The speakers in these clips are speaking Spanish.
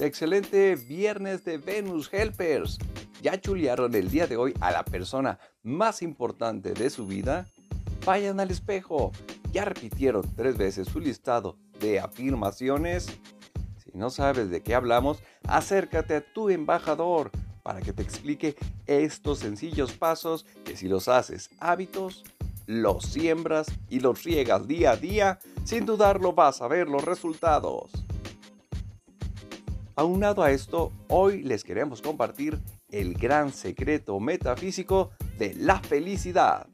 Excelente viernes de Venus Helpers. ¿Ya chulearon el día de hoy a la persona más importante de su vida? Vayan al espejo. ¿Ya repitieron tres veces su listado de afirmaciones? Si no sabes de qué hablamos, acércate a tu embajador para que te explique estos sencillos pasos que si los haces hábitos, los siembras y los riegas día a día, sin dudarlo vas a ver los resultados. Aunado a esto, hoy les queremos compartir el gran secreto metafísico de la felicidad.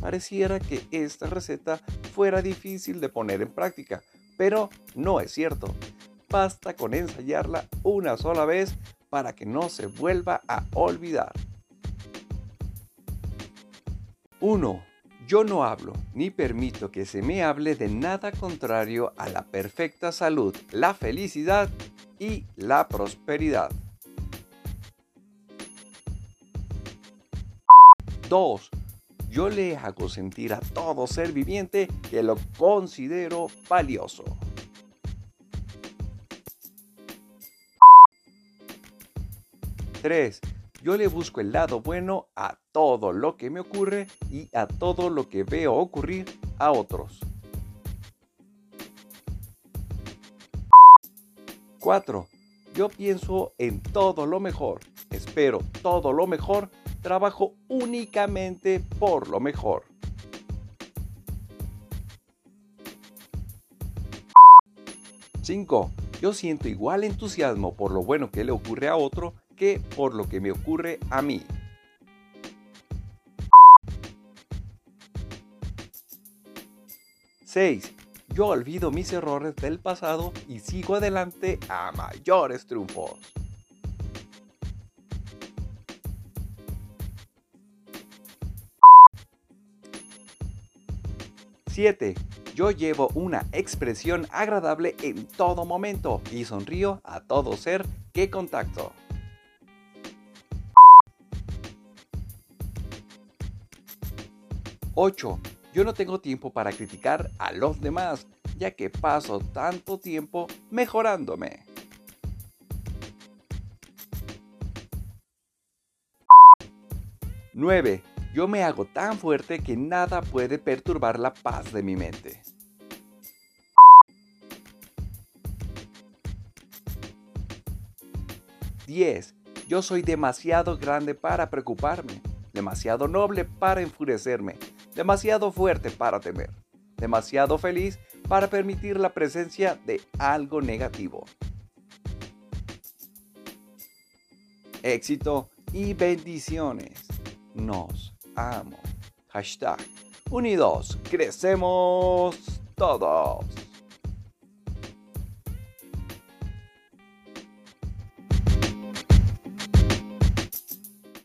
Pareciera que esta receta fuera difícil de poner en práctica, pero no es cierto. Basta con ensayarla una sola vez para que no se vuelva a olvidar. 1. Yo no hablo ni permito que se me hable de nada contrario a la perfecta salud, la felicidad y la prosperidad. 2. Yo le hago sentir a todo ser viviente que lo considero valioso. 3. Yo le busco el lado bueno a todo lo que me ocurre y a todo lo que veo ocurrir a otros. 4. Yo pienso en todo lo mejor, espero todo lo mejor, trabajo únicamente por lo mejor. 5. Yo siento igual entusiasmo por lo bueno que le ocurre a otro que por lo que me ocurre a mí. ¡6! Yo olvido mis errores del pasado y sigo adelante a mayores triunfos. 7. Yo llevo una expresión agradable en todo momento y sonrío a todo ser que contacto. 8. Yo no tengo tiempo para criticar a los demás, ya que paso tanto tiempo mejorándome. 9. Yo me hago tan fuerte que nada puede perturbar la paz de mi mente. 10. Yo soy demasiado grande para preocuparme, demasiado noble para enfurecerme, demasiado fuerte para temer, demasiado feliz para permitir la presencia de algo negativo. Éxito y bendiciones. Nos amo. Hashtag unidos. Crecemos todos.